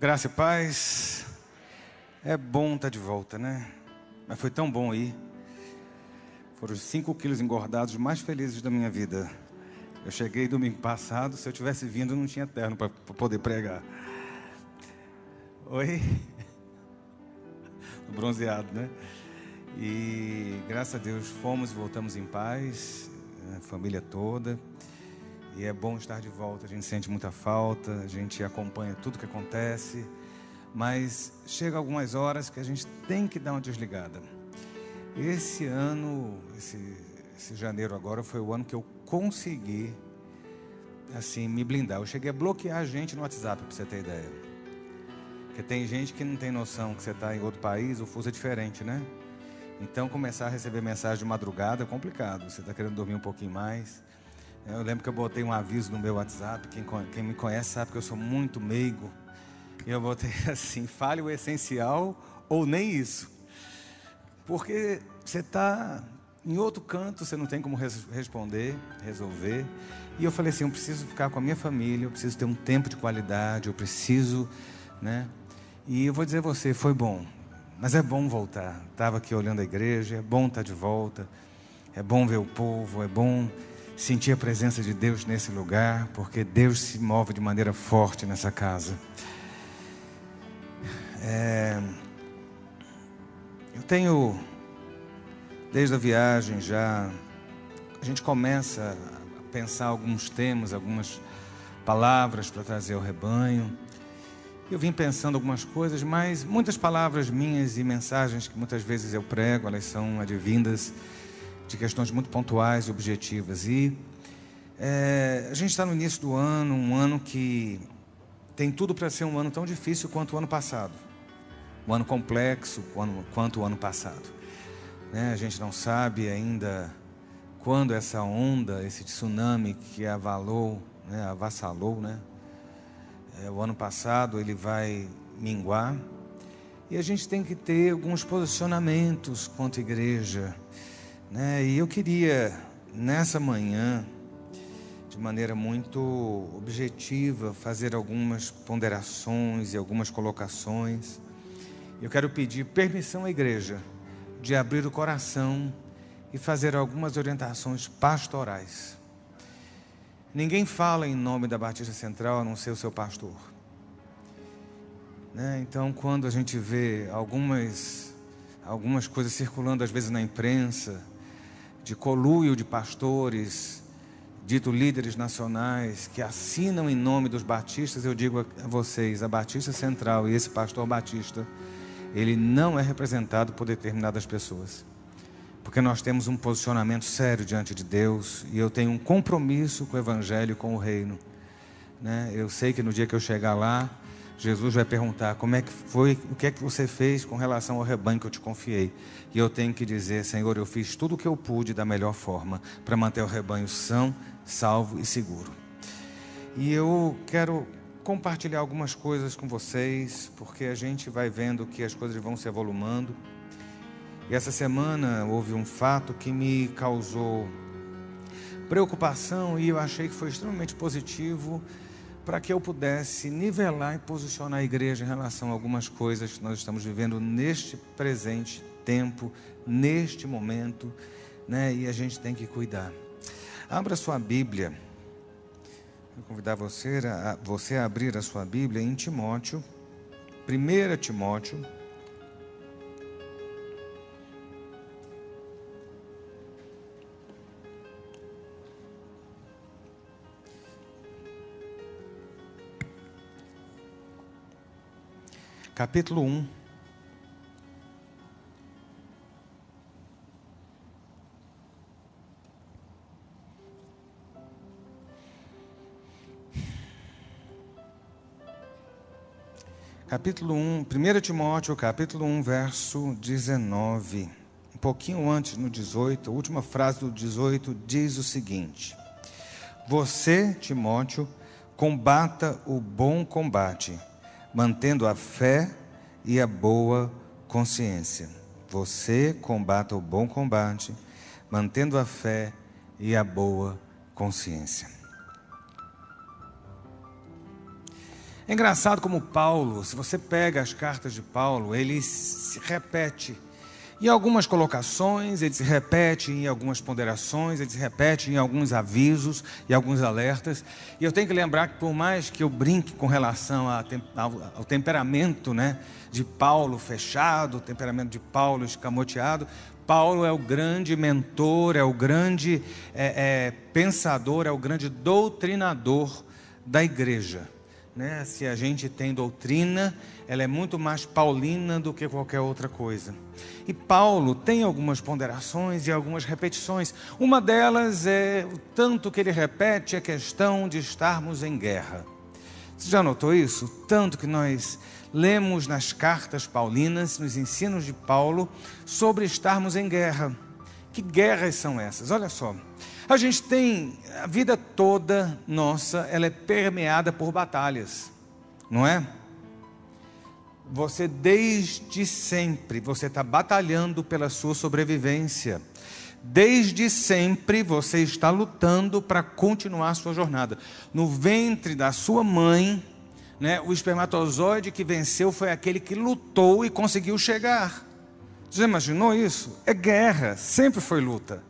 Graça e paz. É bom estar de volta, né? Mas foi tão bom aí. Foram os cinco quilos engordados mais felizes da minha vida. Eu cheguei domingo passado, se eu tivesse vindo, não tinha terno para poder pregar. Oi? Bronzeado, né? E graças a Deus fomos e voltamos em paz, a família toda. E é bom estar de volta, a gente sente muita falta, a gente acompanha tudo que acontece, mas chega algumas horas que a gente tem que dar uma desligada. Esse ano, esse, esse janeiro agora, foi o ano que eu consegui, assim, me blindar. Eu cheguei a bloquear a gente no WhatsApp, para você ter ideia. Porque tem gente que não tem noção que você está em outro país, o fuso é diferente, né? Então, começar a receber mensagem de madrugada é complicado. Você está querendo dormir um pouquinho mais. Eu lembro que eu botei um aviso no meu WhatsApp. Quem, quem me conhece sabe que eu sou muito meigo. E eu botei assim: fale o essencial ou nem isso. Porque você está em outro canto, você não tem como res responder, resolver. E eu falei assim: eu preciso ficar com a minha família, eu preciso ter um tempo de qualidade, eu preciso, né? E eu vou dizer a você: foi bom, mas é bom voltar. Estava aqui olhando a igreja, é bom estar de volta, é bom ver o povo, é bom sentir a presença de Deus nesse lugar, porque Deus se move de maneira forte nessa casa. É, eu tenho, desde a viagem já, a gente começa a pensar alguns temas, algumas palavras para trazer ao rebanho. Eu vim pensando algumas coisas, mas muitas palavras minhas e mensagens que muitas vezes eu prego, elas são advindas de questões muito pontuais e objetivas. E é, a gente está no início do ano, um ano que tem tudo para ser um ano tão difícil quanto o ano passado. Um ano complexo quanto o ano passado. Né? A gente não sabe ainda quando essa onda, esse tsunami que avalou, né? avassalou, né? É, o ano passado ele vai minguar. E a gente tem que ter alguns posicionamentos quanto igreja né? E eu queria, nessa manhã, de maneira muito objetiva, fazer algumas ponderações e algumas colocações. Eu quero pedir permissão à igreja de abrir o coração e fazer algumas orientações pastorais. Ninguém fala em nome da Batista Central a não ser o seu pastor. Né? Então, quando a gente vê algumas, algumas coisas circulando, às vezes na imprensa, de coluio de pastores, dito líderes nacionais, que assinam em nome dos batistas, eu digo a vocês, a Batista Central e esse pastor batista, ele não é representado por determinadas pessoas. Porque nós temos um posicionamento sério diante de Deus e eu tenho um compromisso com o Evangelho com o Reino. Né? Eu sei que no dia que eu chegar lá, Jesus vai perguntar como é que foi, o que é que você fez com relação ao rebanho que eu te confiei. E eu tenho que dizer, Senhor, eu fiz tudo o que eu pude da melhor forma para manter o rebanho são, salvo e seguro. E eu quero compartilhar algumas coisas com vocês, porque a gente vai vendo que as coisas vão se evolumando. E essa semana houve um fato que me causou preocupação e eu achei que foi extremamente positivo para que eu pudesse nivelar e posicionar a igreja em relação a algumas coisas que nós estamos vivendo neste presente tempo, neste momento, né? E a gente tem que cuidar. Abra sua Bíblia. Vou convidar você a, você a abrir a sua Bíblia em Timóteo, 1 Timóteo capítulo 1. Capítulo 1, 1 Timóteo, capítulo 1, verso 19. Um pouquinho antes, no 18, a última frase do 18 diz o seguinte: Você, Timóteo, combata o bom combate mantendo a fé e a boa consciência. Você combata o bom combate, mantendo a fé e a boa consciência. É engraçado como Paulo, se você pega as cartas de Paulo, ele se repete. Em algumas colocações, ele se repete em algumas ponderações, ele se repete em alguns avisos e alguns alertas. E eu tenho que lembrar que, por mais que eu brinque com relação ao, temperamento né, de Paulo fechado, o temperamento de Paulo escamoteado, Paulo é o grande mentor, é o grande é, é, pensador, é o grande doutrinador da igreja. Né? Se a gente tem doutrina, ela é muito mais paulina do que qualquer outra coisa. E Paulo tem algumas ponderações e algumas repetições. Uma delas é o tanto que ele repete a questão de estarmos em guerra. Você já notou isso? Tanto que nós lemos nas cartas paulinas, nos ensinos de Paulo, sobre estarmos em guerra. Que guerras são essas? Olha só. A gente tem a vida toda nossa, ela é permeada por batalhas, não é? Você desde sempre você está batalhando pela sua sobrevivência. Desde sempre você está lutando para continuar a sua jornada. No ventre da sua mãe, né, o espermatozoide que venceu foi aquele que lutou e conseguiu chegar. Você imaginou isso? É guerra, sempre foi luta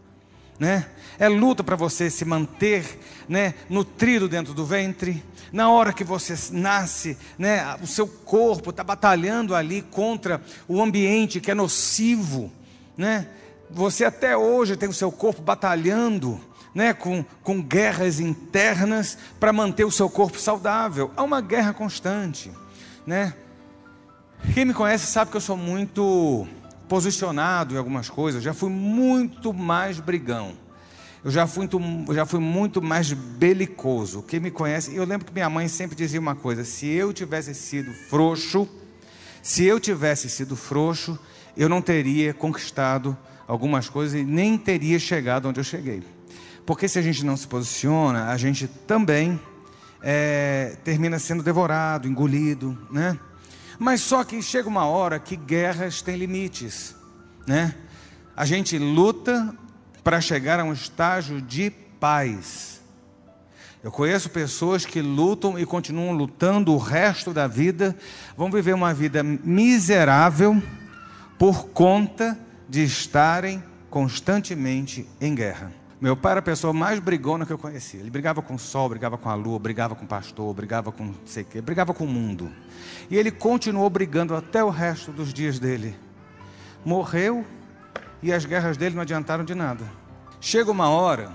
né? É luta para você se manter, né, nutrido dentro do ventre. Na hora que você nasce, né, o seu corpo está batalhando ali contra o ambiente que é nocivo, né? Você até hoje tem o seu corpo batalhando, né, com, com guerras internas para manter o seu corpo saudável. Há uma guerra constante, né? Quem me conhece sabe que eu sou muito posicionado em algumas coisas, já fui muito mais brigão. Eu já fui, muito, já fui muito mais belicoso. Quem me conhece, eu lembro que minha mãe sempre dizia uma coisa: se eu tivesse sido frouxo, se eu tivesse sido frouxo, eu não teria conquistado algumas coisas e nem teria chegado onde eu cheguei. Porque se a gente não se posiciona, a gente também é, termina sendo devorado, engolido, né? Mas só que chega uma hora que guerras têm limites, né? A gente luta para chegar a um estágio de paz. Eu conheço pessoas que lutam e continuam lutando o resto da vida, vão viver uma vida miserável por conta de estarem constantemente em guerra. Meu pai era a pessoa mais brigona que eu conhecia. Ele brigava com o sol, brigava com a lua, brigava com o pastor, brigava com sei o quê, brigava com o mundo. E ele continuou brigando até o resto dos dias dele. Morreu e as guerras dele não adiantaram de nada. Chega uma hora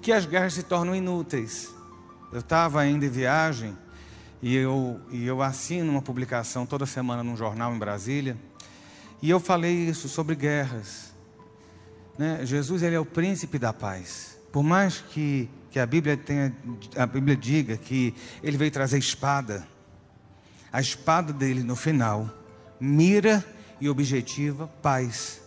que as guerras se tornam inúteis. Eu estava ainda em viagem e eu, e eu assino uma publicação toda semana num jornal em Brasília. E eu falei isso sobre guerras. Né? Jesus ele é o príncipe da paz. Por mais que, que a, Bíblia tenha, a Bíblia diga que ele veio trazer espada, a espada dele no final mira e objetiva paz.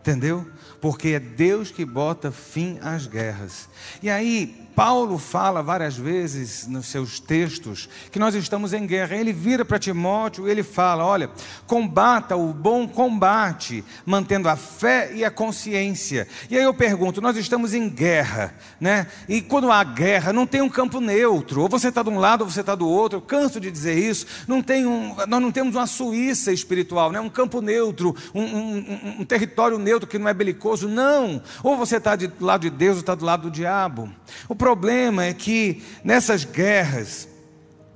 Entendeu? Porque é Deus que bota fim às guerras. E aí, Paulo fala várias vezes nos seus textos que nós estamos em guerra. Ele vira para Timóteo e ele fala: Olha, combata o bom combate, mantendo a fé e a consciência. E aí eu pergunto: nós estamos em guerra, né? E quando há guerra, não tem um campo neutro. Ou você está de um lado ou você está do outro. Eu canso de dizer isso. Não tem um, nós não temos uma Suíça espiritual, né? um campo neutro, um, um, um território neutro que não é belicoso. Não. Ou você está do lado de Deus ou está do lado do diabo. O problema é que nessas guerras,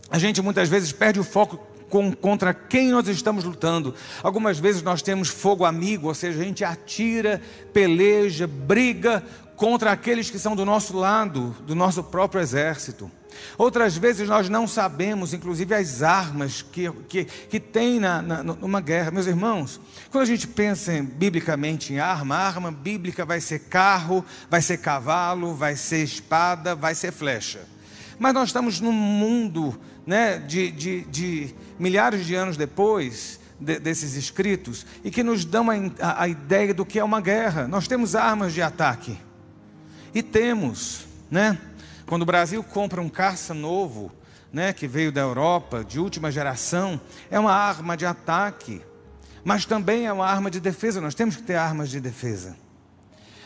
a gente muitas vezes perde o foco com, contra quem nós estamos lutando. Algumas vezes nós temos fogo amigo, ou seja, a gente atira, peleja, briga contra aqueles que são do nosso lado, do nosso próprio exército. Outras vezes nós não sabemos, inclusive, as armas que, que, que tem na, na, numa guerra. Meus irmãos, quando a gente pensa em, biblicamente em arma, arma bíblica vai ser carro, vai ser cavalo, vai ser espada, vai ser flecha. Mas nós estamos num mundo né, de, de, de milhares de anos depois, de, desses escritos e que nos dão a, a, a, ideia do que é uma guerra. Nós temos armas de ataque. E temos, né? Quando o Brasil compra um caça novo, né, que veio da Europa, de última geração, é uma arma de ataque, mas também é uma arma de defesa. Nós temos que ter armas de defesa.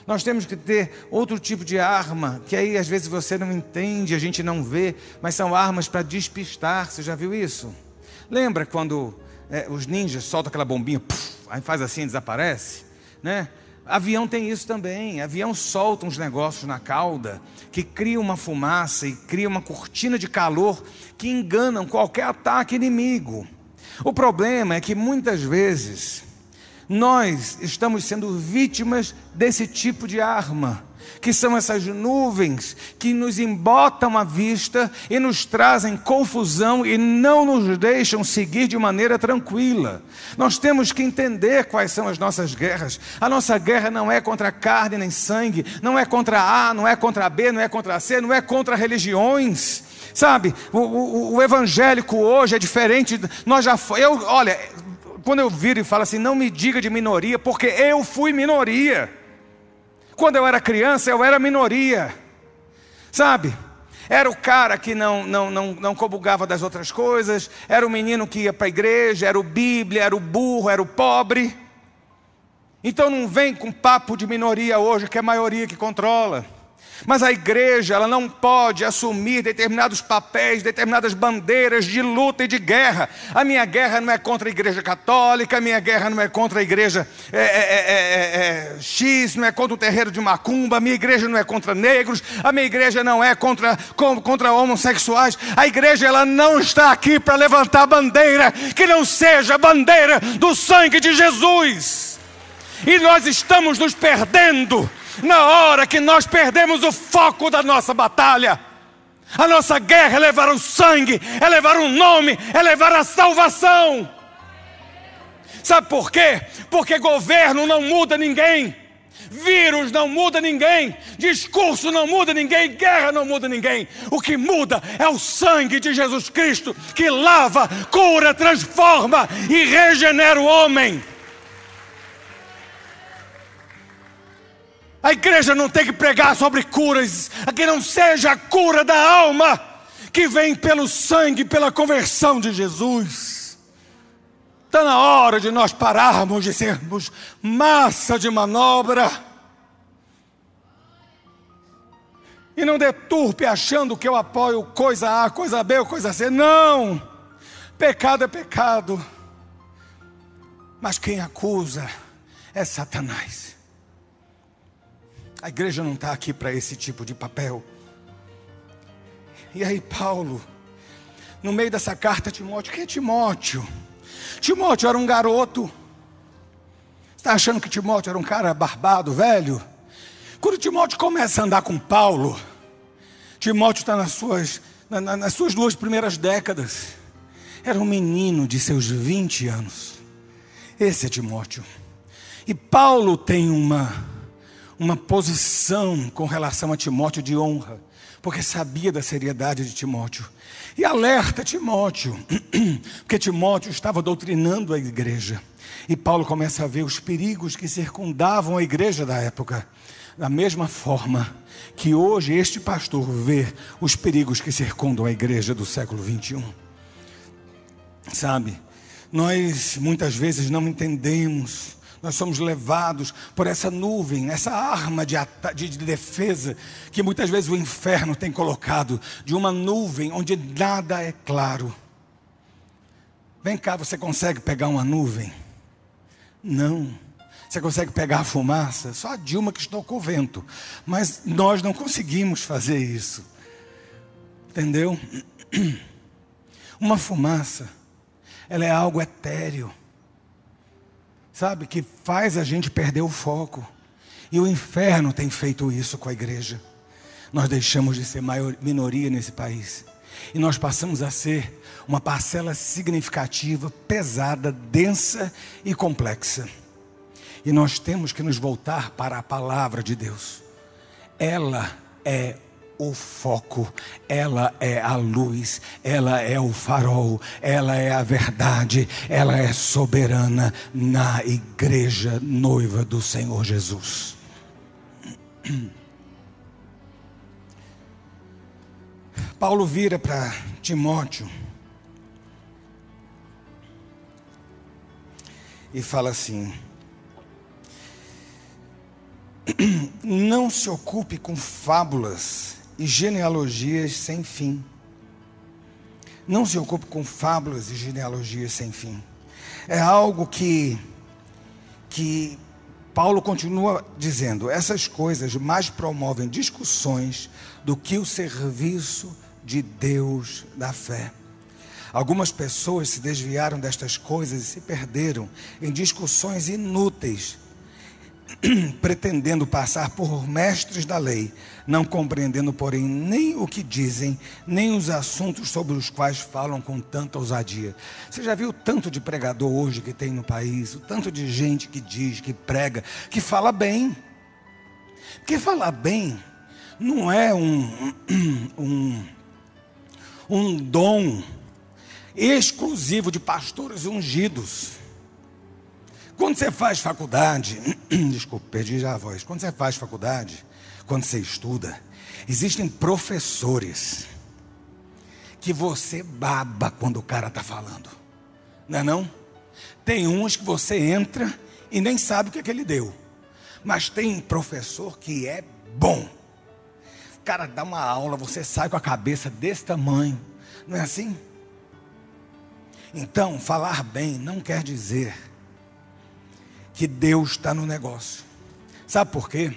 Nós temos que ter outro tipo de arma, que aí às vezes você não entende, a gente não vê, mas são armas para despistar. Você já viu isso? Lembra quando é, os ninjas soltam aquela bombinha, puff, aí faz assim, desaparece, né? Avião tem isso também. Avião solta uns negócios na cauda que cria uma fumaça e cria uma cortina de calor que enganam qualquer ataque inimigo. O problema é que muitas vezes nós estamos sendo vítimas desse tipo de arma que são essas nuvens que nos embotam a vista e nos trazem confusão e não nos deixam seguir de maneira tranquila. Nós temos que entender quais são as nossas guerras. A nossa guerra não é contra carne nem sangue, não é contra A, não é contra B, não é contra C, não é contra religiões. Sabe, o, o, o evangélico hoje é diferente. Nós já eu, olha, quando eu viro e falo assim, não me diga de minoria, porque eu fui minoria. Quando eu era criança, eu era minoria. Sabe? Era o cara que não, não, não, não comulgava das outras coisas, era o menino que ia para a igreja, era o Bíblia, era o burro, era o pobre. Então não vem com papo de minoria hoje, que é a maioria que controla. Mas a igreja, ela não pode assumir determinados papéis, determinadas bandeiras de luta e de guerra. A minha guerra não é contra a igreja católica, a minha guerra não é contra a igreja é, é, é, X, não é contra o terreiro de Macumba, a minha igreja não é contra negros, a minha igreja não é contra, contra homossexuais. A igreja, ela não está aqui para levantar bandeira que não seja a bandeira do sangue de Jesus. E nós estamos nos perdendo na hora que nós perdemos o foco da nossa batalha. A nossa guerra é levar o sangue, é levar o nome, é levar a salvação. Sabe por quê? Porque governo não muda ninguém. Vírus não muda ninguém, discurso não muda ninguém, guerra não muda ninguém. O que muda é o sangue de Jesus Cristo que lava, cura, transforma e regenera o homem. A igreja não tem que pregar sobre curas, a que não seja a cura da alma, que vem pelo sangue, pela conversão de Jesus. Está na hora de nós pararmos de sermos massa de manobra. E não deturpe achando que eu apoio coisa A, coisa B ou coisa C. Não! Pecado é pecado. Mas quem acusa é Satanás. A igreja não está aqui para esse tipo de papel. E aí, Paulo, no meio dessa carta, Timóteo, quem é Timóteo? Timóteo era um garoto. Está achando que Timóteo era um cara barbado, velho? Quando Timóteo começa a andar com Paulo, Timóteo está nas suas, na, nas suas duas primeiras décadas. Era um menino de seus 20 anos. Esse é Timóteo. E Paulo tem uma uma posição com relação a Timóteo de honra, porque sabia da seriedade de Timóteo. E alerta Timóteo, porque Timóteo estava doutrinando a igreja. E Paulo começa a ver os perigos que circundavam a igreja da época. Da mesma forma que hoje este pastor vê os perigos que circundam a igreja do século 21. Sabe, nós muitas vezes não entendemos nós somos levados por essa nuvem, essa arma de, de, de, defesa que muitas vezes o inferno tem colocado, de uma nuvem onde nada é claro. Vem cá, você consegue pegar uma nuvem? Não. Você consegue pegar a fumaça? Só a Dilma que estocou o vento. Mas nós não conseguimos fazer isso. Entendeu? Uma fumaça, ela é algo etéreo sabe, que faz a gente perder o foco. E o inferno tem feito isso com a igreja. Nós deixamos de ser maior, minoria nesse país. E nós passamos a ser uma parcela significativa, pesada, densa e complexa. E nós temos que nos voltar para a palavra de Deus. Ela é o foco, ela é a luz, ela é o farol, ela é a verdade, ela é soberana na igreja noiva do Senhor Jesus. Paulo vira para Timóteo e fala assim: não se ocupe com fábulas e genealogias sem fim. Não se ocupe com fábulas e genealogias sem fim. É algo que, que Paulo continua dizendo: essas coisas mais promovem discussões do que o serviço de Deus da fé. Algumas pessoas se desviaram destas coisas e se perderam em discussões inúteis pretendendo passar por mestres da lei, não compreendendo, porém, nem o que dizem, nem os assuntos sobre os quais falam com tanta ousadia. Você já viu o tanto de pregador hoje que tem no país, o tanto de gente que diz, que prega, que fala bem. Porque falar bem não é um, um, um dom exclusivo de pastores ungidos. Quando você faz faculdade, desculpa, perdi já a voz. Quando você faz faculdade, quando você estuda, existem professores que você baba quando o cara está falando. Não é não? Tem uns que você entra e nem sabe o que, é que ele deu. Mas tem professor que é bom. O cara dá uma aula, você sai com a cabeça desse tamanho. Não é assim? Então, falar bem não quer dizer que Deus está no negócio. Sabe por quê?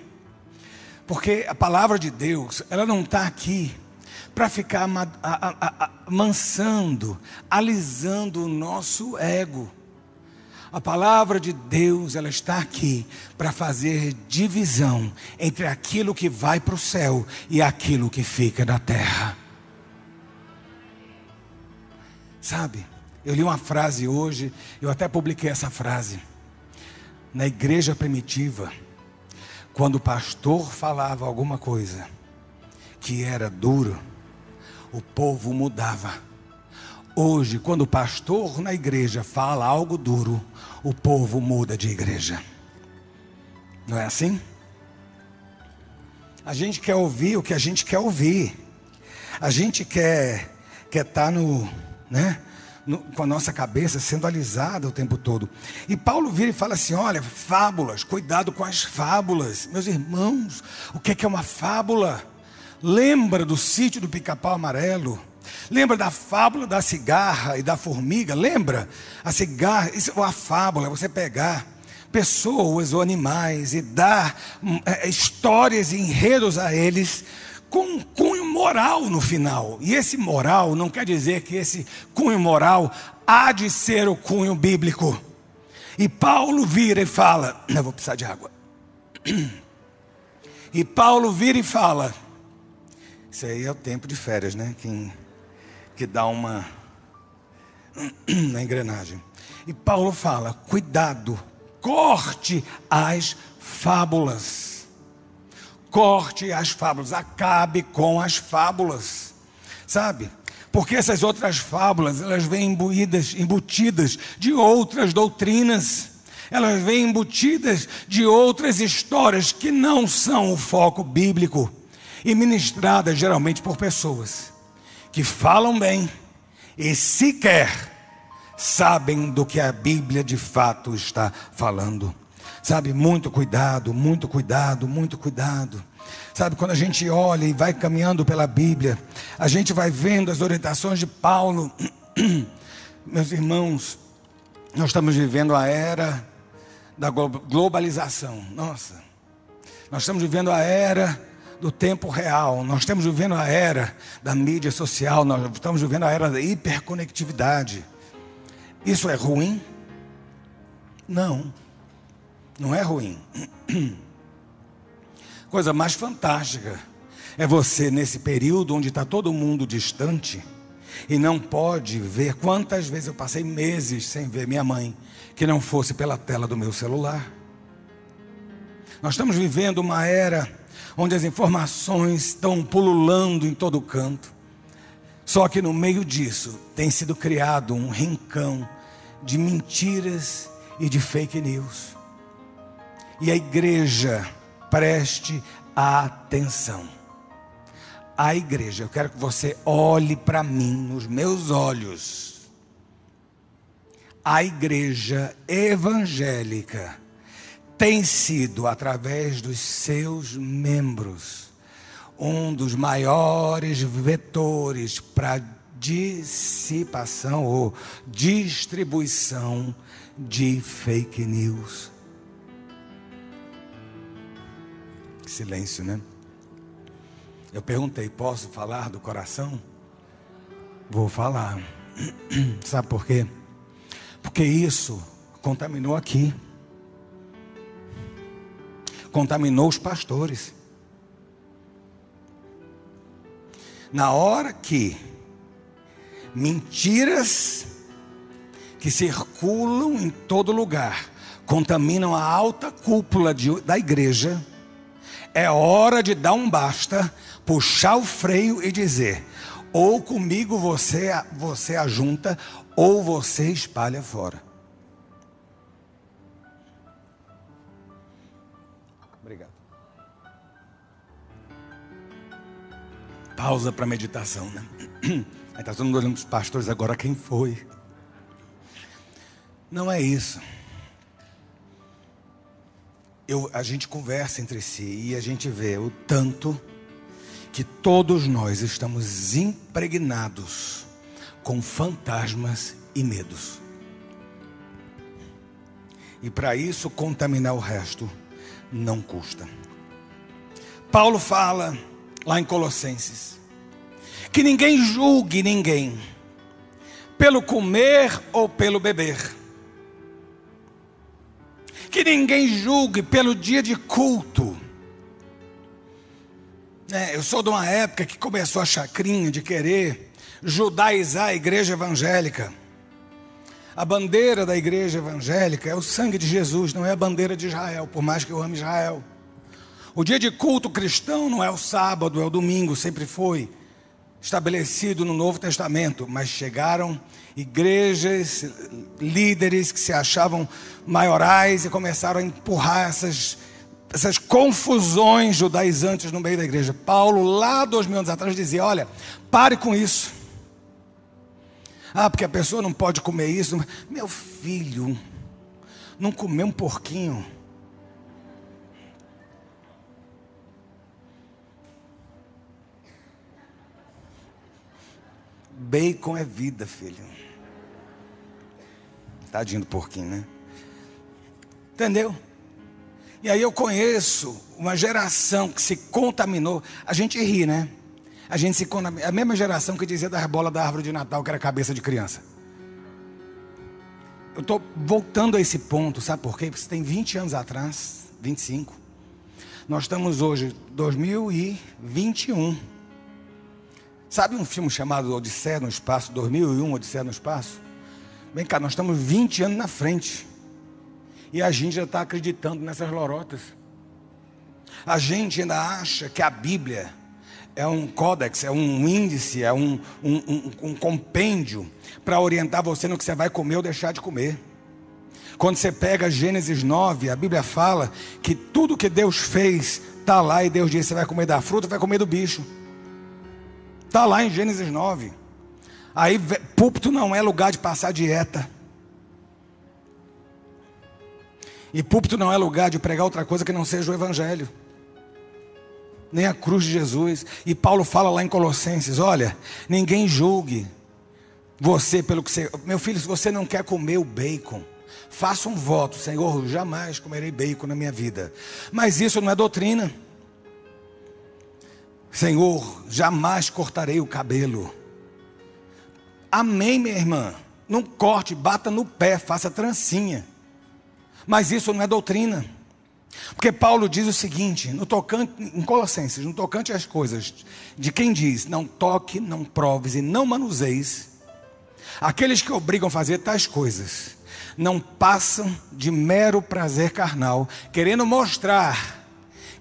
Porque a palavra de Deus, ela não está aqui para ficar mansando, alisando o nosso ego. A palavra de Deus, ela está aqui para fazer divisão entre aquilo que vai para o céu e aquilo que fica na terra. Sabe, eu li uma frase hoje, eu até publiquei essa frase na igreja primitiva, quando o pastor falava alguma coisa que era duro, o povo mudava. Hoje, quando o pastor na igreja fala algo duro, o povo muda de igreja. Não é assim? A gente quer ouvir o que a gente quer ouvir. A gente quer quer estar tá no, né? No, com a nossa cabeça sendo alisada o tempo todo. E Paulo vira e fala assim: olha, fábulas, cuidado com as fábulas. Meus irmãos, o que é, que é uma fábula? Lembra do sítio do pica-pau amarelo? Lembra da fábula da cigarra e da formiga? Lembra? A cigarra, isso é uma fábula, você pegar pessoas ou animais e dar hum, é, histórias e enredos a eles com um cunho moral no final. E esse moral não quer dizer que esse cunho moral há de ser o cunho bíblico. E Paulo vira e fala: Eu vou precisar de água. E Paulo vira e fala: Isso aí é o tempo de férias, né? Que, que dá uma. na engrenagem. E Paulo fala: Cuidado, corte as fábulas corte as fábulas, acabe com as fábulas, sabe? Porque essas outras fábulas, elas vêm imbuídas, embutidas de outras doutrinas, elas vêm embutidas de outras histórias que não são o foco bíblico e ministradas geralmente por pessoas que falam bem e sequer sabem do que a Bíblia de fato está falando. Sabe, muito cuidado, muito cuidado, muito cuidado. Sabe, quando a gente olha e vai caminhando pela Bíblia, a gente vai vendo as orientações de Paulo. Meus irmãos, nós estamos vivendo a era da globalização. Nossa, nós estamos vivendo a era do tempo real, nós estamos vivendo a era da mídia social, nós estamos vivendo a era da hiperconectividade. Isso é ruim? Não. Não é ruim. Coisa mais fantástica é você, nesse período onde está todo mundo distante e não pode ver. Quantas vezes eu passei meses sem ver minha mãe, que não fosse pela tela do meu celular. Nós estamos vivendo uma era onde as informações estão pululando em todo canto. Só que no meio disso tem sido criado um rincão de mentiras e de fake news. E a igreja, preste atenção. A igreja, eu quero que você olhe para mim nos meus olhos. A igreja evangélica tem sido, através dos seus membros, um dos maiores vetores para dissipação ou distribuição de fake news. Silêncio, né? Eu perguntei: posso falar do coração? Vou falar. Sabe por quê? Porque isso contaminou aqui. Contaminou os pastores. Na hora que mentiras que circulam em todo lugar contaminam a alta cúpula de, da igreja, é hora de dar um basta, puxar o freio e dizer: ou comigo você, você ajunta, ou você espalha fora. Obrigado. Pausa para meditação, né? Está todo mundo olhando para os pastores agora, quem foi? Não é isso. Eu, a gente conversa entre si e a gente vê o tanto que todos nós estamos impregnados com fantasmas e medos. E para isso contaminar o resto não custa. Paulo fala lá em Colossenses que ninguém julgue ninguém pelo comer ou pelo beber. Que ninguém julgue pelo dia de culto é, eu sou de uma época que começou a chacrinha de querer judaizar a igreja evangélica. A bandeira da igreja evangélica é o sangue de Jesus, não é a bandeira de Israel, por mais que eu ame Israel. O dia de culto cristão não é o sábado, é o domingo, sempre foi estabelecido no Novo Testamento, mas chegaram igrejas, líderes que se achavam maiorais e começaram a empurrar essas essas confusões judaizantes no meio da igreja. Paulo, lá dois mil anos atrás, dizia: Olha, pare com isso. Ah, porque a pessoa não pode comer isso. Meu filho, não comer um porquinho. Bacon é vida, filho. Tadinho do porquinho, né? Entendeu? E aí eu conheço uma geração que se contaminou. A gente ri, né? A gente se contaminou. A mesma geração que dizia das bolas da árvore de Natal, que era cabeça de criança. Eu estou voltando a esse ponto, sabe por quê? Porque tem 20 anos atrás, 25. Nós estamos hoje, 2021. Sabe um filme chamado Odisseia no Espaço, 2001, Odisseia no Espaço? Vem cá, nós estamos 20 anos na frente. E a gente já está acreditando nessas lorotas. A gente ainda acha que a Bíblia é um códex, é um índice, é um, um, um, um compêndio para orientar você no que você vai comer ou deixar de comer. Quando você pega Gênesis 9, a Bíblia fala que tudo que Deus fez está lá e Deus diz: você vai comer da fruta, vai comer do bicho. Está lá em Gênesis 9. Aí, púlpito não é lugar de passar dieta. E púlpito não é lugar de pregar outra coisa que não seja o Evangelho, nem a cruz de Jesus. E Paulo fala lá em Colossenses: olha, ninguém julgue você pelo que você. Meu filho, se você não quer comer o bacon, faça um voto: Senhor, jamais comerei bacon na minha vida. Mas isso não é doutrina. Senhor, jamais cortarei o cabelo. Amém, minha irmã. Não corte, bata no pé, faça trancinha. Mas isso não é doutrina. Porque Paulo diz o seguinte, no tocante, em Colossenses, no tocante às coisas, de quem diz, não toque, não proves e não manuseis, aqueles que obrigam a fazer tais coisas, não passam de mero prazer carnal, querendo mostrar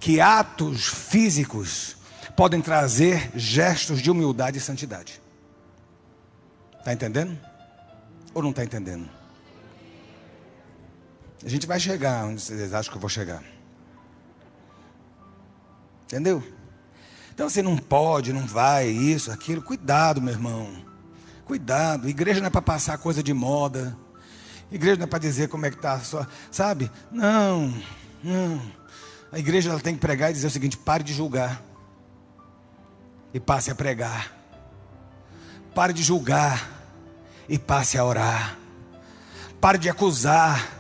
que atos físicos podem trazer gestos de humildade e santidade. Está entendendo? Ou não está entendendo? A gente vai chegar onde vocês acham que eu vou chegar. Entendeu? Então você não pode, não vai, isso, aquilo. Cuidado, meu irmão. Cuidado. Igreja não é para passar coisa de moda. Igreja não é para dizer como é que está. Sabe? Não. Não. A igreja ela tem que pregar e dizer o seguinte: pare de julgar e passe a pregar. Pare de julgar e passe a orar. Pare de acusar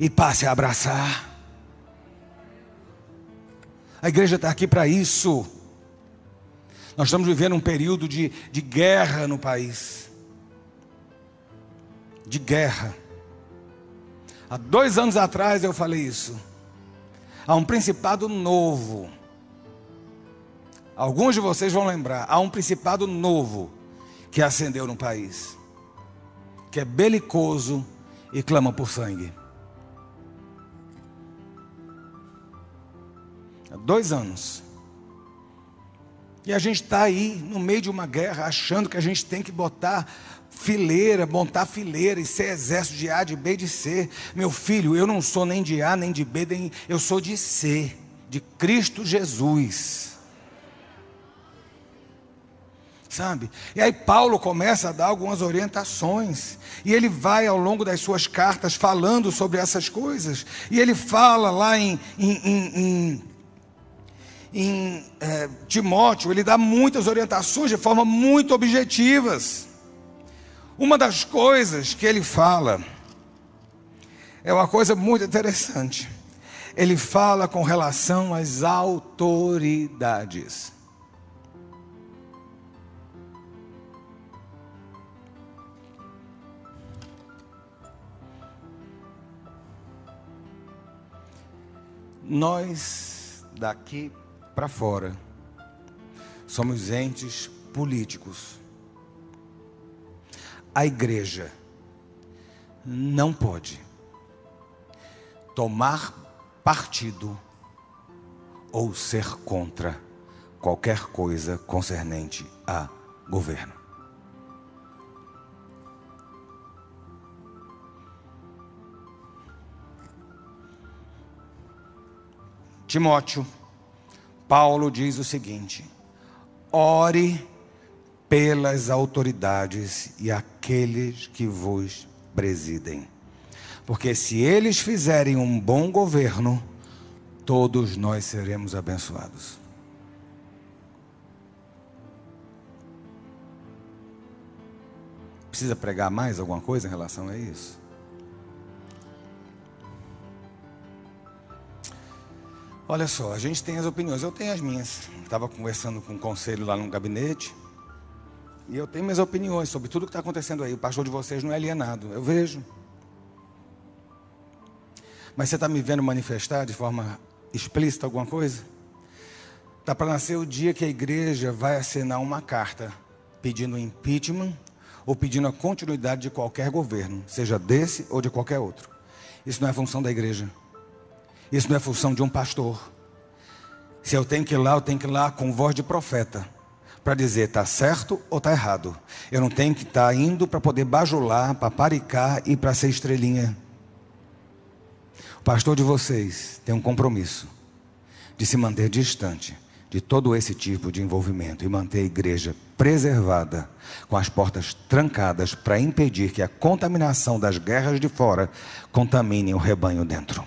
e passe a abraçar. A igreja está aqui para isso. Nós estamos vivendo um período de, de guerra no país. De guerra. Há dois anos atrás eu falei isso. Há um principado novo. Alguns de vocês vão lembrar. Há um principado novo que ascendeu no país. Que é belicoso e clama por sangue. Há dois anos. E a gente está aí no meio de uma guerra, achando que a gente tem que botar fileira, montar fileira e ser exército de A, de B, de C. Meu filho, eu não sou nem de A, nem de B, nem, eu sou de C, de Cristo Jesus. Sabe? E aí Paulo começa a dar algumas orientações. E ele vai ao longo das suas cartas falando sobre essas coisas. E ele fala lá em, em, em, em em é, Timóteo, ele dá muitas orientações de forma muito objetivas. Uma das coisas que ele fala é uma coisa muito interessante. Ele fala com relação às autoridades. Nós daqui para fora somos entes políticos a igreja não pode tomar partido ou ser contra qualquer coisa concernente a governo. Timóteo, Paulo diz o seguinte: ore pelas autoridades e aqueles que vos presidem. Porque se eles fizerem um bom governo, todos nós seremos abençoados. Precisa pregar mais alguma coisa em relação a isso? Olha só, a gente tem as opiniões, eu tenho as minhas. Estava conversando com um conselho lá no gabinete. E eu tenho minhas opiniões sobre tudo que está acontecendo aí. O pastor de vocês não é alienado, eu vejo. Mas você está me vendo manifestar de forma explícita alguma coisa? Está para nascer o dia que a igreja vai assinar uma carta pedindo impeachment ou pedindo a continuidade de qualquer governo, seja desse ou de qualquer outro. Isso não é função da igreja. Isso não é função de um pastor. Se eu tenho que ir lá, eu tenho que ir lá com voz de profeta para dizer está certo ou está errado. Eu não tenho que estar tá indo para poder bajular, paparicar e para ser estrelinha. O pastor de vocês tem um compromisso de se manter distante de todo esse tipo de envolvimento e manter a igreja preservada, com as portas trancadas para impedir que a contaminação das guerras de fora contamine o rebanho dentro.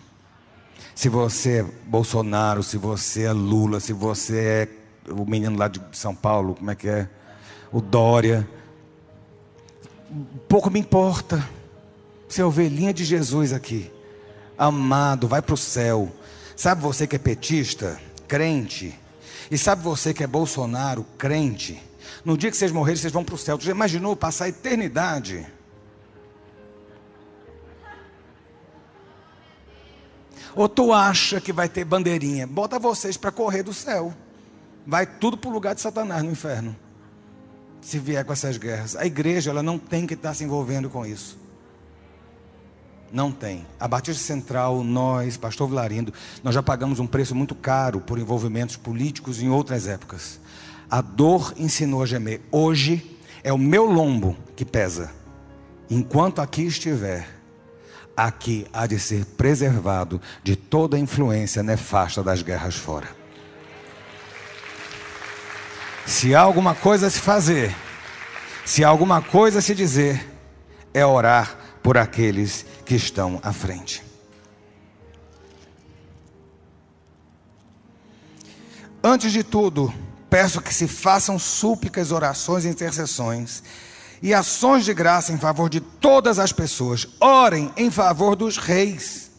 Se você é Bolsonaro, se você é Lula, se você é o menino lá de São Paulo, como é que é? O Dória. Pouco me importa. Você é ovelhinha de Jesus aqui. Amado, vai para o céu. Sabe você que é petista, crente? E sabe você que é Bolsonaro, crente? No dia que vocês morrerem, vocês vão para o céu. Tu já imaginou passar a eternidade? Ou tu acha que vai ter bandeirinha? Bota vocês para correr do céu. Vai tudo para o lugar de Satanás no inferno. Se vier com essas guerras. A igreja ela não tem que estar se envolvendo com isso. Não tem. A Batista Central, nós, Pastor Vilarindo, nós já pagamos um preço muito caro por envolvimentos políticos em outras épocas. A dor ensinou a gemer. Hoje é o meu lombo que pesa. Enquanto aqui estiver, aqui há de ser preservado de toda a influência nefasta das guerras fora. Se há alguma coisa a se fazer, se há alguma coisa a se dizer, é orar por aqueles que estão à frente. Antes de tudo, peço que se façam súplicas, orações e intercessões e ações de graça em favor de todas as pessoas. Orem em favor dos reis.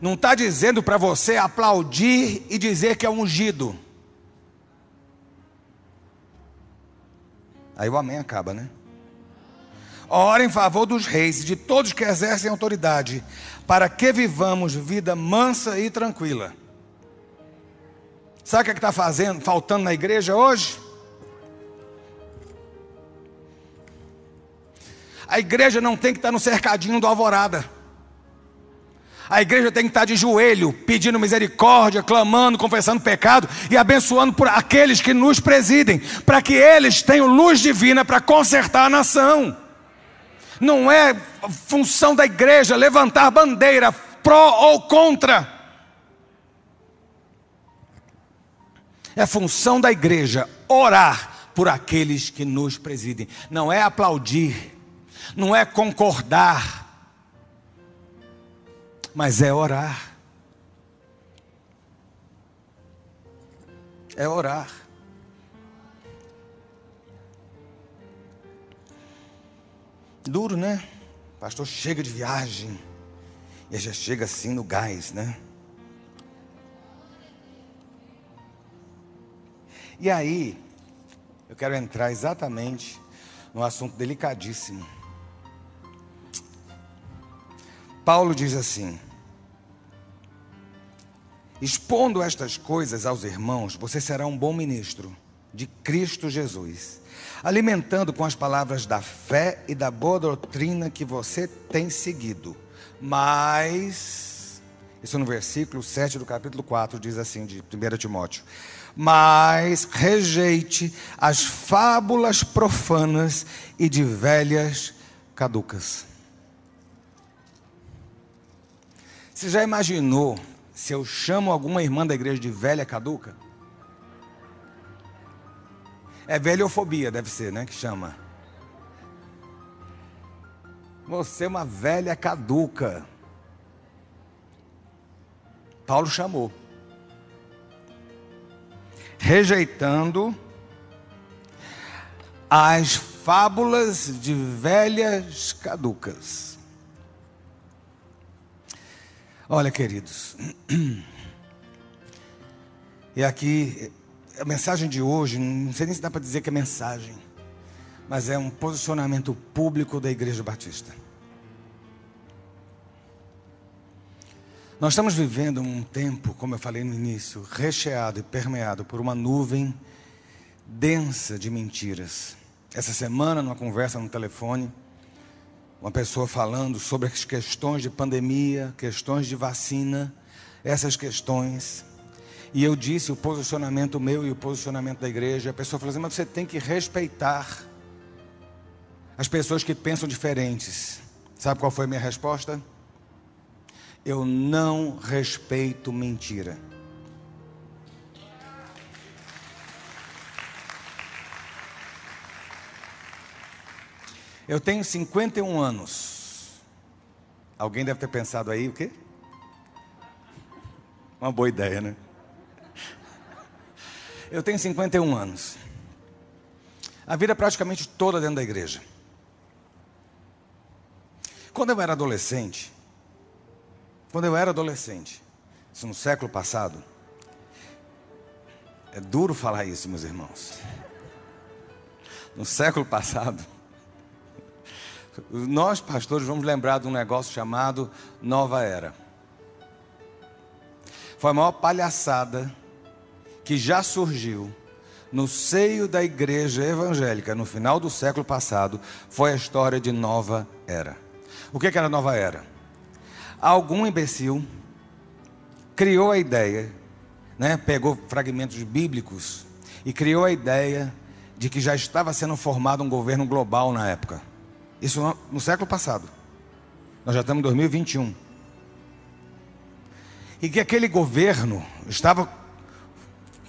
Não está dizendo para você aplaudir e dizer que é ungido. Aí o amém acaba, né? Ora em favor dos reis e de todos que exercem autoridade, para que vivamos vida mansa e tranquila. Sabe o que é está fazendo, faltando na igreja hoje? A igreja não tem que estar no cercadinho do alvorada. A igreja tem que estar de joelho, pedindo misericórdia, clamando, confessando pecado e abençoando por aqueles que nos presidem, para que eles tenham luz divina para consertar a nação. Não é função da igreja levantar bandeira pró ou contra. É função da igreja orar por aqueles que nos presidem. Não é aplaudir, não é concordar mas é orar. É orar. Duro, né? Pastor chega de viagem e já chega assim no gás, né? E aí, eu quero entrar exatamente num assunto delicadíssimo. Paulo diz assim: Expondo estas coisas aos irmãos, você será um bom ministro de Cristo Jesus, alimentando com as palavras da fé e da boa doutrina que você tem seguido. Mas, isso no versículo 7 do capítulo 4 diz assim, de 1 Timóteo: Mas rejeite as fábulas profanas e de velhas caducas. Você já imaginou se eu chamo alguma irmã da igreja de velha caduca? É velhofobia, deve ser, né? Que chama. Você é uma velha caduca. Paulo chamou. Rejeitando as fábulas de velhas caducas. Olha, queridos, e aqui, a mensagem de hoje, não sei nem se dá para dizer que é mensagem, mas é um posicionamento público da Igreja Batista. Nós estamos vivendo um tempo, como eu falei no início, recheado e permeado por uma nuvem densa de mentiras. Essa semana, numa conversa no telefone, uma pessoa falando sobre as questões de pandemia, questões de vacina, essas questões. E eu disse o posicionamento meu e o posicionamento da igreja. A pessoa falou assim: mas você tem que respeitar as pessoas que pensam diferentes. Sabe qual foi a minha resposta? Eu não respeito mentira. Eu tenho 51 anos. Alguém deve ter pensado aí o quê? Uma boa ideia, né? Eu tenho 51 anos. A vida é praticamente toda dentro da igreja. Quando eu era adolescente, quando eu era adolescente, isso no século passado, é duro falar isso, meus irmãos. No século passado, nós, pastores, vamos lembrar de um negócio chamado Nova Era. Foi a maior palhaçada que já surgiu no seio da igreja evangélica no final do século passado foi a história de Nova Era. O que era Nova Era? Algum imbecil criou a ideia, né, pegou fragmentos bíblicos e criou a ideia de que já estava sendo formado um governo global na época. Isso no, no século passado. Nós já estamos em 2021. E que aquele governo estava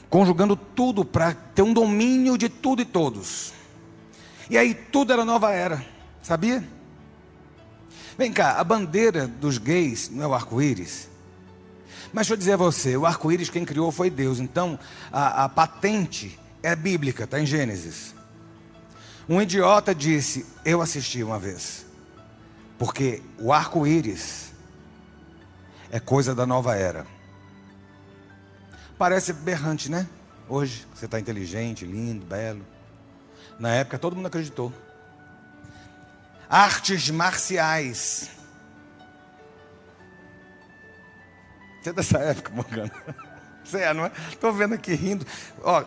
conjugando tudo para ter um domínio de tudo e todos. E aí tudo era nova era, sabia? Vem cá, a bandeira dos gays não é o arco-íris. Mas deixa eu dizer a você: o arco-íris quem criou foi Deus. Então, a, a patente é bíblica, está em Gênesis. Um idiota disse: Eu assisti uma vez. Porque o arco-íris é coisa da nova era. Parece berrante, né? Hoje, você está inteligente, lindo, belo. Na época, todo mundo acreditou. Artes marciais. Você é dessa época, Morgana? Você é, não é? Estou vendo aqui rindo. Ó,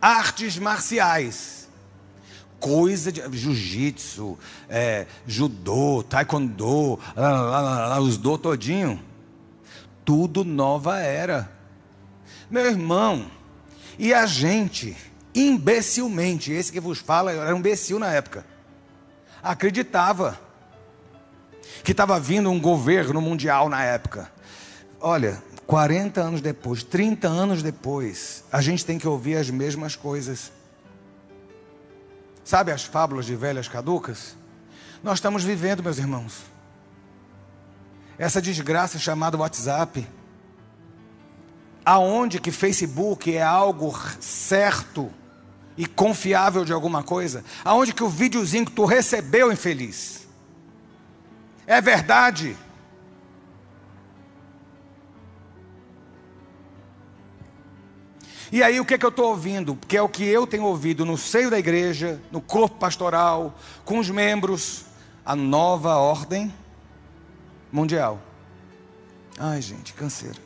artes marciais. Coisa de jiu-jitsu, é, judô, taekwondo, lá, lá, lá, os do todinho. Tudo nova era. Meu irmão, e a gente, imbecilmente, esse que vos fala era um imbecil na época, acreditava que estava vindo um governo mundial na época. Olha, 40 anos depois, 30 anos depois, a gente tem que ouvir as mesmas coisas. Sabe as fábulas de velhas caducas? Nós estamos vivendo, meus irmãos. Essa desgraça chamada WhatsApp. Aonde que Facebook é algo certo e confiável de alguma coisa? Aonde que o videozinho que tu recebeu infeliz? É verdade. E aí o que, é que eu estou ouvindo? Que é o que eu tenho ouvido no seio da igreja, no corpo pastoral, com os membros, a nova ordem mundial. Ai, gente, canseira.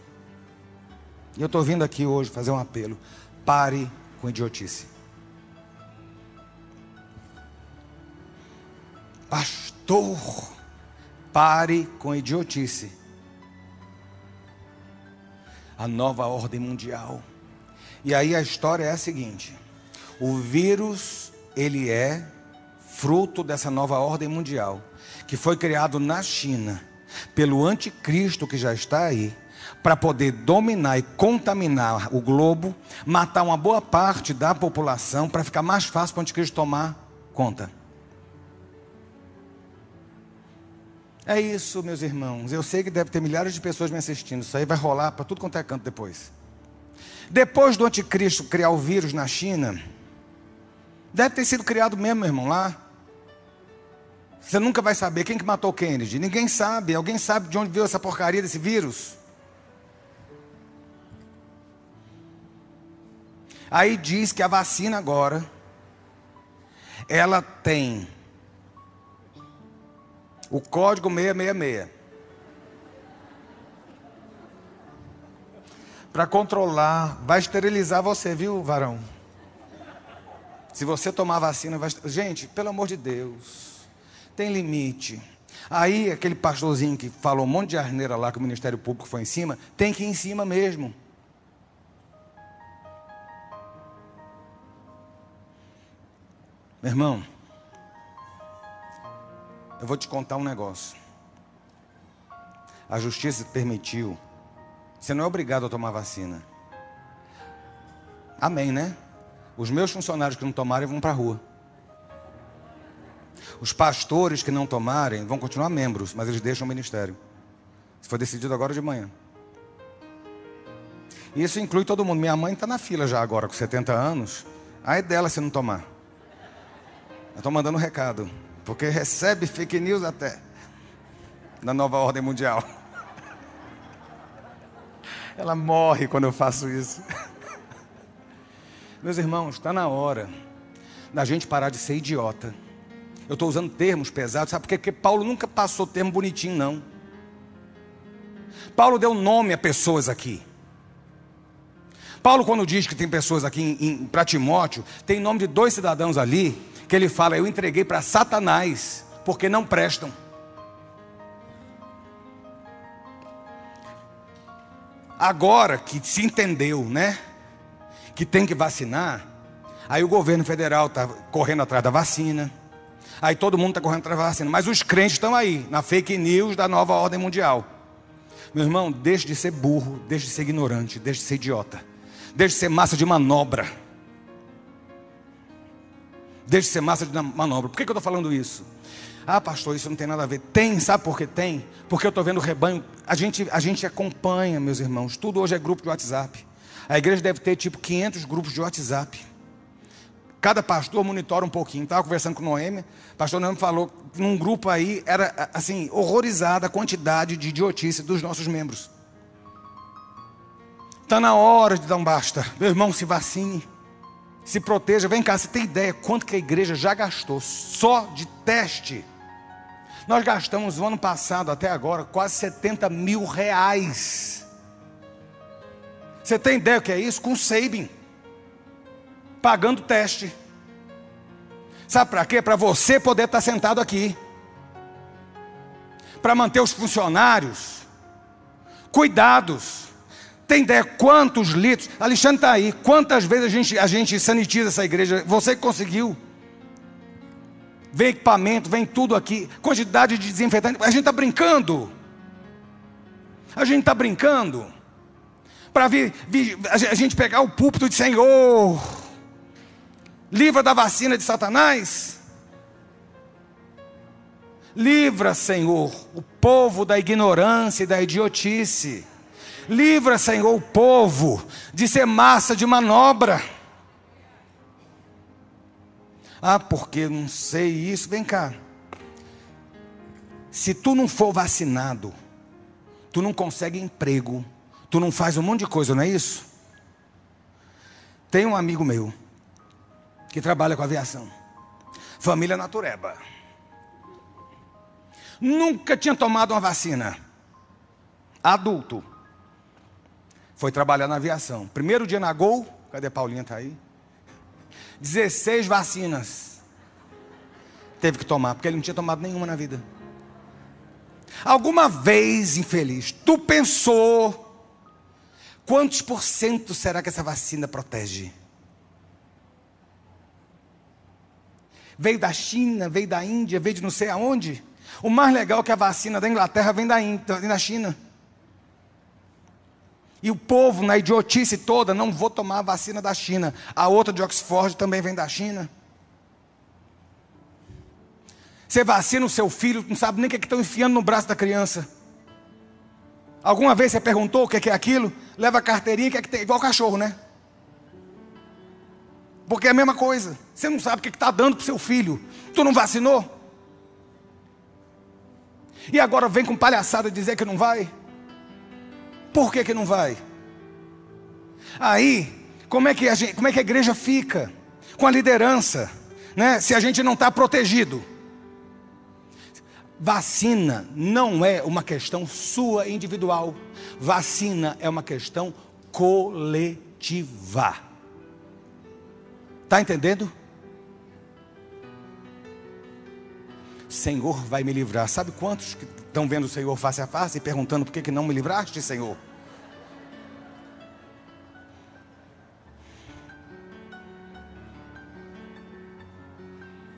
E eu estou vindo aqui hoje fazer um apelo. Pare com idiotice. Pastor, pare com idiotice. A nova ordem mundial e aí a história é a seguinte: o vírus, ele é fruto dessa nova ordem mundial, que foi criado na China pelo anticristo que já está aí, para poder dominar e contaminar o globo, matar uma boa parte da população, para ficar mais fácil para o anticristo tomar conta. É isso, meus irmãos. Eu sei que deve ter milhares de pessoas me assistindo. Isso aí vai rolar para tudo quanto é canto depois. Depois do anticristo criar o vírus na China, deve ter sido criado mesmo, meu irmão, lá. Você nunca vai saber quem que matou Kennedy. Ninguém sabe. Alguém sabe de onde veio essa porcaria desse vírus? Aí diz que a vacina agora ela tem o código 666. Para controlar, vai esterilizar você, viu, varão? Se você tomar vacina, vai. Gente, pelo amor de Deus, tem limite. Aí, aquele pastorzinho que falou um monte de arneira lá que o Ministério Público foi em cima, tem que ir em cima mesmo. Meu irmão, eu vou te contar um negócio. A justiça permitiu você não é obrigado a tomar vacina. Amém, né? Os meus funcionários que não tomarem vão para a rua. Os pastores que não tomarem vão continuar membros, mas eles deixam o ministério. Isso foi decidido agora de manhã. E isso inclui todo mundo. Minha mãe está na fila já agora, com 70 anos. Aí dela se não tomar. Eu estou mandando um recado. Porque recebe fake news até. Da nova ordem mundial. Ela morre quando eu faço isso. Meus irmãos, está na hora da gente parar de ser idiota. Eu estou usando termos pesados, sabe por quê? Porque Paulo nunca passou termo bonitinho, não. Paulo deu nome a pessoas aqui. Paulo, quando diz que tem pessoas aqui para Timóteo, tem nome de dois cidadãos ali, que ele fala: Eu entreguei para Satanás, porque não prestam. Agora que se entendeu, né? Que tem que vacinar, aí o governo federal está correndo atrás da vacina. Aí todo mundo está correndo atrás da vacina. Mas os crentes estão aí, na fake news da nova ordem mundial. Meu irmão, deixe de ser burro, deixe de ser ignorante, deixe de ser idiota. Deixe de ser massa de manobra. Deixe de ser massa de manobra. Por que, que eu estou falando isso? Ah, pastor, isso não tem nada a ver. Tem, sabe por que tem? Porque eu estou vendo o rebanho. A gente, a gente acompanha, meus irmãos. Tudo hoje é grupo de WhatsApp. A igreja deve ter tipo 500 grupos de WhatsApp. Cada pastor monitora um pouquinho. Estava conversando com Noemi, o pastor Noemi falou, num grupo aí, era assim, horrorizada a quantidade de idiotice dos nossos membros. Está na hora de dar um basta. Meu irmão, se vacine. Se proteja. Vem cá, você tem ideia quanto que a igreja já gastou só de teste? Nós gastamos o ano passado até agora quase 70 mil reais. Você tem ideia o que é isso? Com Sabin pagando teste. Sabe para quê? Para você poder estar sentado aqui. Para manter os funcionários cuidados. Tem ideia quantos litros? Alexandre está aí. Quantas vezes a gente, a gente sanitiza essa igreja? Você conseguiu? Vem equipamento, vem tudo aqui. Quantidade de desinfetante. A gente está brincando. A gente está brincando. Para vir, vir, a gente pegar o púlpito de Senhor Livra da vacina de Satanás. Livra, Senhor, o povo da ignorância e da idiotice. Livra, Senhor, o povo de ser massa de manobra. Ah, porque não sei isso. Vem cá. Se tu não for vacinado, tu não consegue emprego, tu não faz um monte de coisa, não é isso? Tem um amigo meu que trabalha com aviação. Família Natureba. Nunca tinha tomado uma vacina. Adulto. Foi trabalhar na aviação. Primeiro dia na Gol. Cadê a Paulinha? Está aí. 16 vacinas. Teve que tomar, porque ele não tinha tomado nenhuma na vida. Alguma vez, infeliz, tu pensou quantos por cento será que essa vacina protege? veio da China, veio da Índia, veio de não sei aonde. O mais legal é que a vacina da Inglaterra vem da, Índia, vem da China. E o povo, na idiotice toda, não vou tomar a vacina da China. A outra de Oxford também vem da China. Você vacina o seu filho, não sabe nem o que é estão enfiando no braço da criança. Alguma vez você perguntou o que é aquilo? Leva a carteirinha, que é que tem? Igual cachorro, né? Porque é a mesma coisa. Você não sabe o que está dando para o seu filho. Tu não vacinou? E agora vem com palhaçada dizer que não vai? Por que, que não vai? Aí, como é, que a gente, como é que a igreja fica? Com a liderança, né? Se a gente não está protegido. Vacina não é uma questão sua individual. Vacina é uma questão coletiva. Está entendendo? Senhor vai me livrar. Sabe quantos que estão vendo o Senhor face a face e perguntando por que, que não me livraste, Senhor?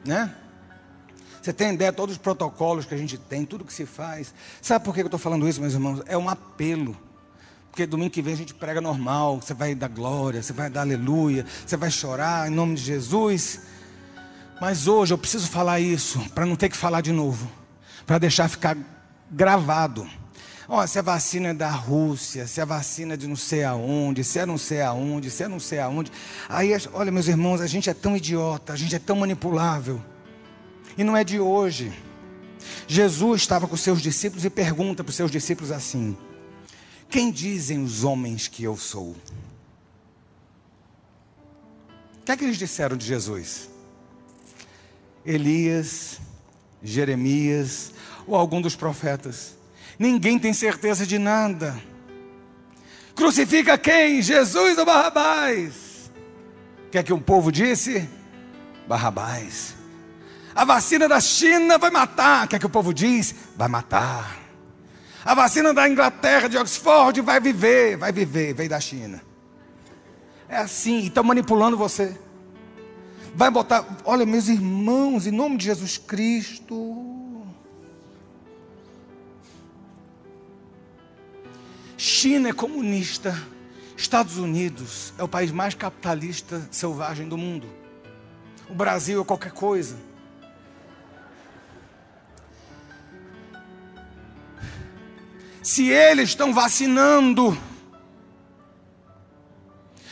Né? Você tem ideia de todos os protocolos que a gente tem, tudo que se faz. Sabe por que eu estou falando isso, meus irmãos? É um apelo. Porque domingo que vem a gente prega normal, você vai dar glória, você vai dar aleluia, você vai chorar em nome de Jesus. Mas hoje eu preciso falar isso, para não ter que falar de novo, para deixar ficar gravado. Oh, se a vacina é da Rússia, se a vacina é de não sei aonde, se é não sei aonde, se é não sei aonde. Aí, olha, meus irmãos, a gente é tão idiota, a gente é tão manipulável. E não é de hoje. Jesus estava com seus discípulos e pergunta para os seus discípulos assim: quem dizem os homens que eu sou? O que é que eles disseram de Jesus? Elias, Jeremias ou algum dos profetas. Ninguém tem certeza de nada. Crucifica quem? Jesus ou Barrabás? O que é que o povo disse? Barrabás. A vacina da China vai matar. O que é que o povo diz? Vai matar. A vacina da Inglaterra, de Oxford, vai viver, vai viver, veio da China. É assim, estão manipulando você. Vai botar, olha, meus irmãos, em nome de Jesus Cristo. China é comunista, Estados Unidos é o país mais capitalista selvagem do mundo. O Brasil é qualquer coisa. Se eles estão vacinando,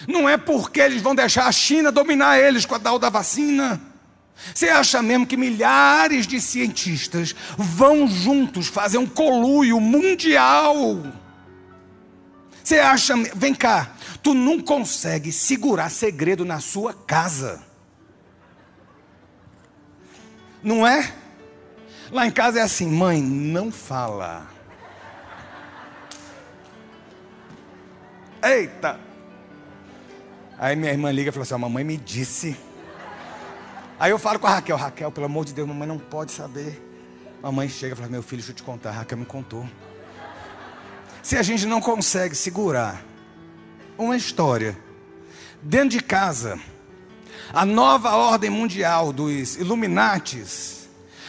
não é porque eles vão deixar a China dominar eles com a tal da vacina. Você acha mesmo que milhares de cientistas vão juntos fazer um coluio mundial? Você acha, vem cá, tu não consegue segurar segredo na sua casa. Não é? Lá em casa é assim, mãe, não fala. Eita! Aí minha irmã liga e fala assim: a mamãe me disse. Aí eu falo com a Raquel: Raquel, pelo amor de Deus, mamãe não pode saber. Mamãe chega e fala: Meu filho, deixa eu te contar. A Raquel me contou. Se a gente não consegue segurar uma história dentro de casa, a nova ordem mundial dos Illuminates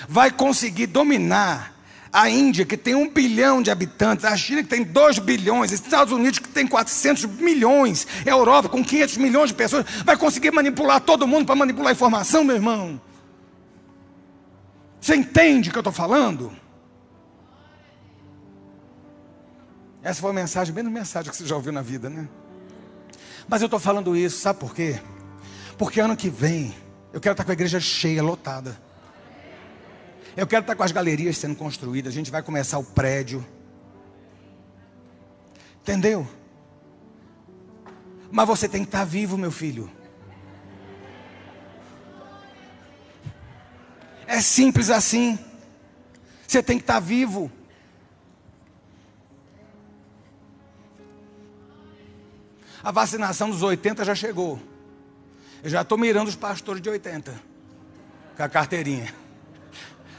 vai conseguir dominar a Índia, que tem um bilhão de habitantes, a China, que tem 2 bilhões, os Estados Unidos, que tem 400 milhões, a Europa, com 500 milhões de pessoas, vai conseguir manipular todo mundo para manipular a informação, meu irmão? Você entende o que eu estou falando? Essa foi a mensagem, bem mensagem que você já ouviu na vida, né? Mas eu estou falando isso, sabe por quê? Porque ano que vem, eu quero estar com a igreja cheia, lotada. Eu quero estar com as galerias sendo construídas. A gente vai começar o prédio. Entendeu? Mas você tem que estar vivo, meu filho. É simples assim. Você tem que estar vivo. A vacinação dos 80 já chegou. Eu já estou mirando os pastores de 80 com a carteirinha.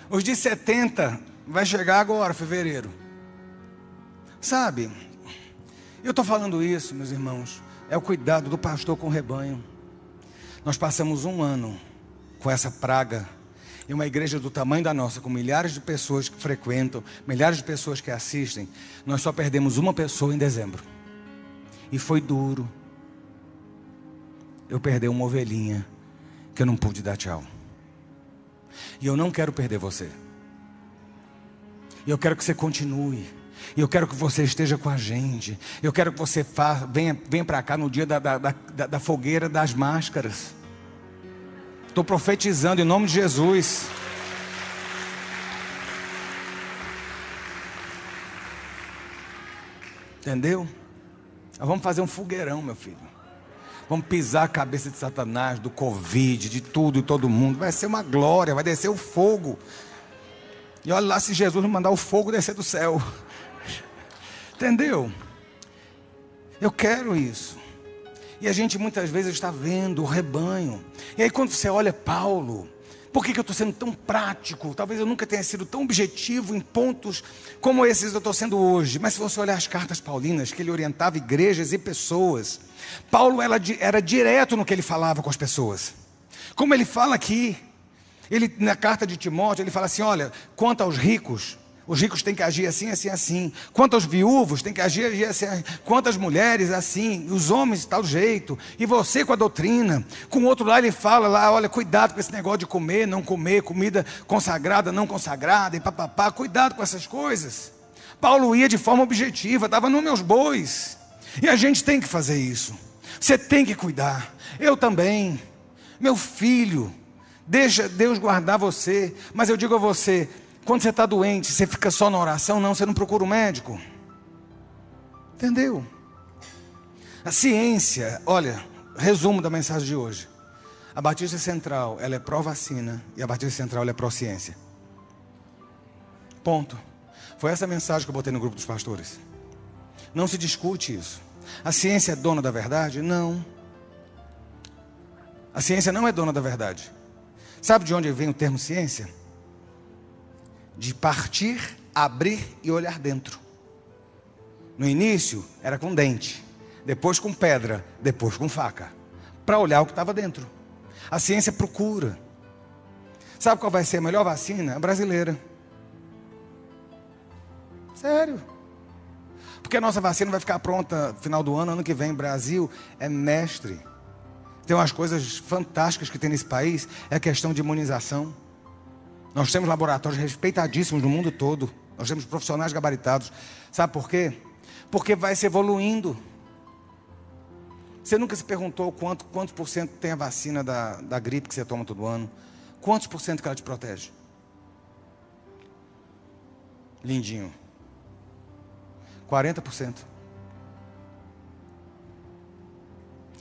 Os de 70 vai chegar agora, fevereiro. Sabe? Eu estou falando isso, meus irmãos. É o cuidado do pastor com o rebanho. Nós passamos um ano com essa praga em uma igreja do tamanho da nossa, com milhares de pessoas que frequentam, milhares de pessoas que assistem, nós só perdemos uma pessoa em dezembro. E foi duro. Eu perdi uma ovelhinha que eu não pude dar tchau. E eu não quero perder você. E eu quero que você continue. E eu quero que você esteja com a gente. Eu quero que você fa... venha, venha para cá no dia da, da, da, da fogueira das máscaras. Estou profetizando em nome de Jesus. Entendeu? Nós vamos fazer um fogueirão, meu filho. Vamos pisar a cabeça de Satanás, do Covid, de tudo e todo mundo. Vai ser uma glória, vai descer o fogo. E olha lá se Jesus mandar o fogo descer do céu. Entendeu? Eu quero isso. E a gente muitas vezes está vendo o rebanho. E aí quando você olha Paulo, por que, que eu estou sendo tão prático? Talvez eu nunca tenha sido tão objetivo em pontos como esses eu estou sendo hoje. Mas se você olhar as cartas paulinas, que ele orientava igrejas e pessoas, Paulo era, era direto no que ele falava com as pessoas. Como ele fala aqui, ele, na carta de Timóteo, ele fala assim: olha, quanto aos ricos, os ricos têm que agir assim, assim, assim. Quanto aos viúvos, têm que agir, agir assim. Quanto às mulheres, assim. Os homens, tal jeito. E você com a doutrina. Com o outro lá, ele fala lá: olha, cuidado com esse negócio de comer, não comer, comida consagrada, não consagrada, e papapá. Cuidado com essas coisas. Paulo ia de forma objetiva, estava nos meus bois. E a gente tem que fazer isso. Você tem que cuidar. Eu também. Meu filho. Deixa Deus guardar você. Mas eu digo a você: quando você está doente, você fica só na oração? Não, você não procura um médico. Entendeu? A ciência, olha, resumo da mensagem de hoje. A Batista Central, ela é pró-vacina e a Batista Central ela é pró-ciência. Ponto. Foi essa mensagem que eu botei no grupo dos pastores. Não se discute isso. A ciência é dona da verdade? Não. A ciência não é dona da verdade. Sabe de onde vem o termo ciência? De partir, abrir e olhar dentro. No início era com dente, depois com pedra, depois com faca, para olhar o que estava dentro. A ciência procura. Sabe qual vai ser a melhor vacina? A brasileira. Sério. Porque a nossa vacina vai ficar pronta final do ano, ano que vem. Brasil é mestre. Tem umas coisas fantásticas que tem nesse país, é a questão de imunização. Nós temos laboratórios respeitadíssimos no mundo todo. Nós temos profissionais gabaritados. Sabe por quê? Porque vai se evoluindo. Você nunca se perguntou quanto, quantos por cento tem a vacina da, da gripe que você toma todo ano? Quantos por cento que ela te protege? Lindinho. 40%.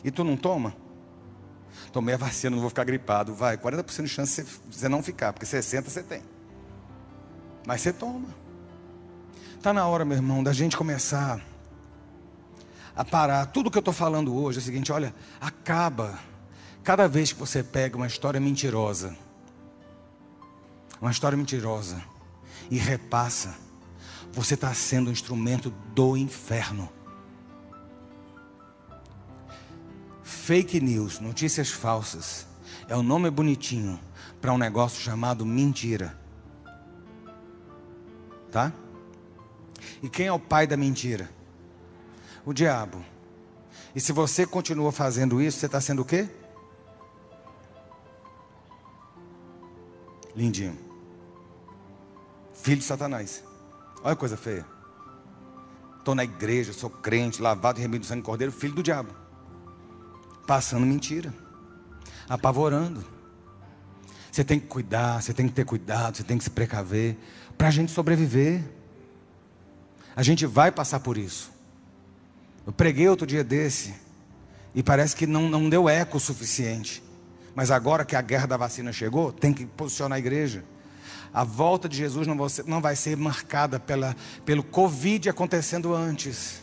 E tu não toma? Tomei a vacina, não vou ficar gripado. Vai, 40% de chance de você não ficar, porque 60% você tem. Mas você toma. Está na hora, meu irmão, da gente começar a parar. Tudo que eu estou falando hoje é o seguinte: olha, acaba. Cada vez que você pega uma história mentirosa, uma história mentirosa, e repassa, você está sendo um instrumento do inferno. Fake news, notícias falsas, é o um nome bonitinho para um negócio chamado mentira. Tá? E quem é o pai da mentira? o diabo. E se você continua fazendo isso, você está sendo o quê? Lindinho. Filho de Satanás. Olha que coisa feia. Estou na igreja, sou crente, lavado e remido do sangue cordeiro, filho do diabo. Passando mentira. Apavorando. Você tem que cuidar, você tem que ter cuidado, você tem que se precaver. Para a gente sobreviver. A gente vai passar por isso. Eu preguei outro dia desse e parece que não, não deu eco o suficiente. Mas agora que a guerra da vacina chegou, tem que posicionar a igreja. A volta de Jesus não vai ser, não vai ser marcada pela, pelo Covid acontecendo antes.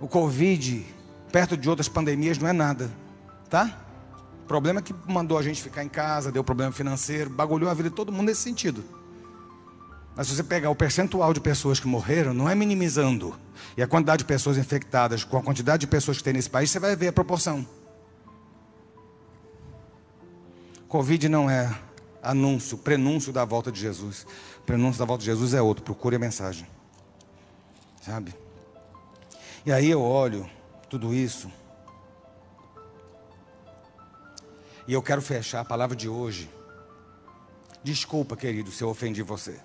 O Covid, perto de outras pandemias, não é nada, tá? O problema é que mandou a gente ficar em casa, deu problema financeiro, bagulhou a vida de todo mundo nesse sentido. Mas se você pegar o percentual de pessoas que morreram, não é minimizando. E a quantidade de pessoas infectadas com a quantidade de pessoas que tem nesse país, você vai ver a proporção. Covid não é anúncio, prenúncio da volta de Jesus. Prenúncio da volta de Jesus é outro. Procure a mensagem. Sabe? E aí eu olho tudo isso. E eu quero fechar a palavra de hoje. Desculpa, querido, se eu ofendi você.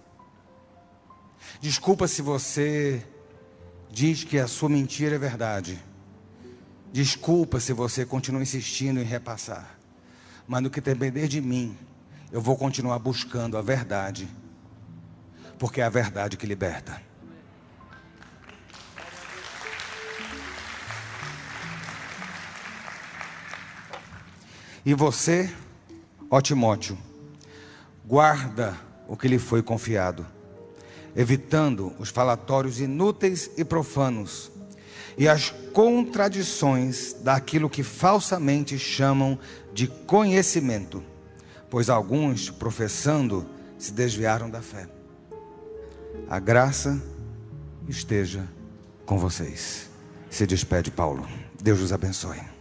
Desculpa se você diz que a sua mentira é verdade. Desculpa se você continua insistindo em repassar. Mas no que depender de mim, eu vou continuar buscando a verdade. Porque é a verdade que liberta. E você, ó Timóteo, guarda o que lhe foi confiado evitando os falatórios inúteis e profanos e as contradições daquilo que falsamente chamam de conhecimento, pois alguns, professando, se desviaram da fé. A graça esteja com vocês. Se despede Paulo. Deus os abençoe.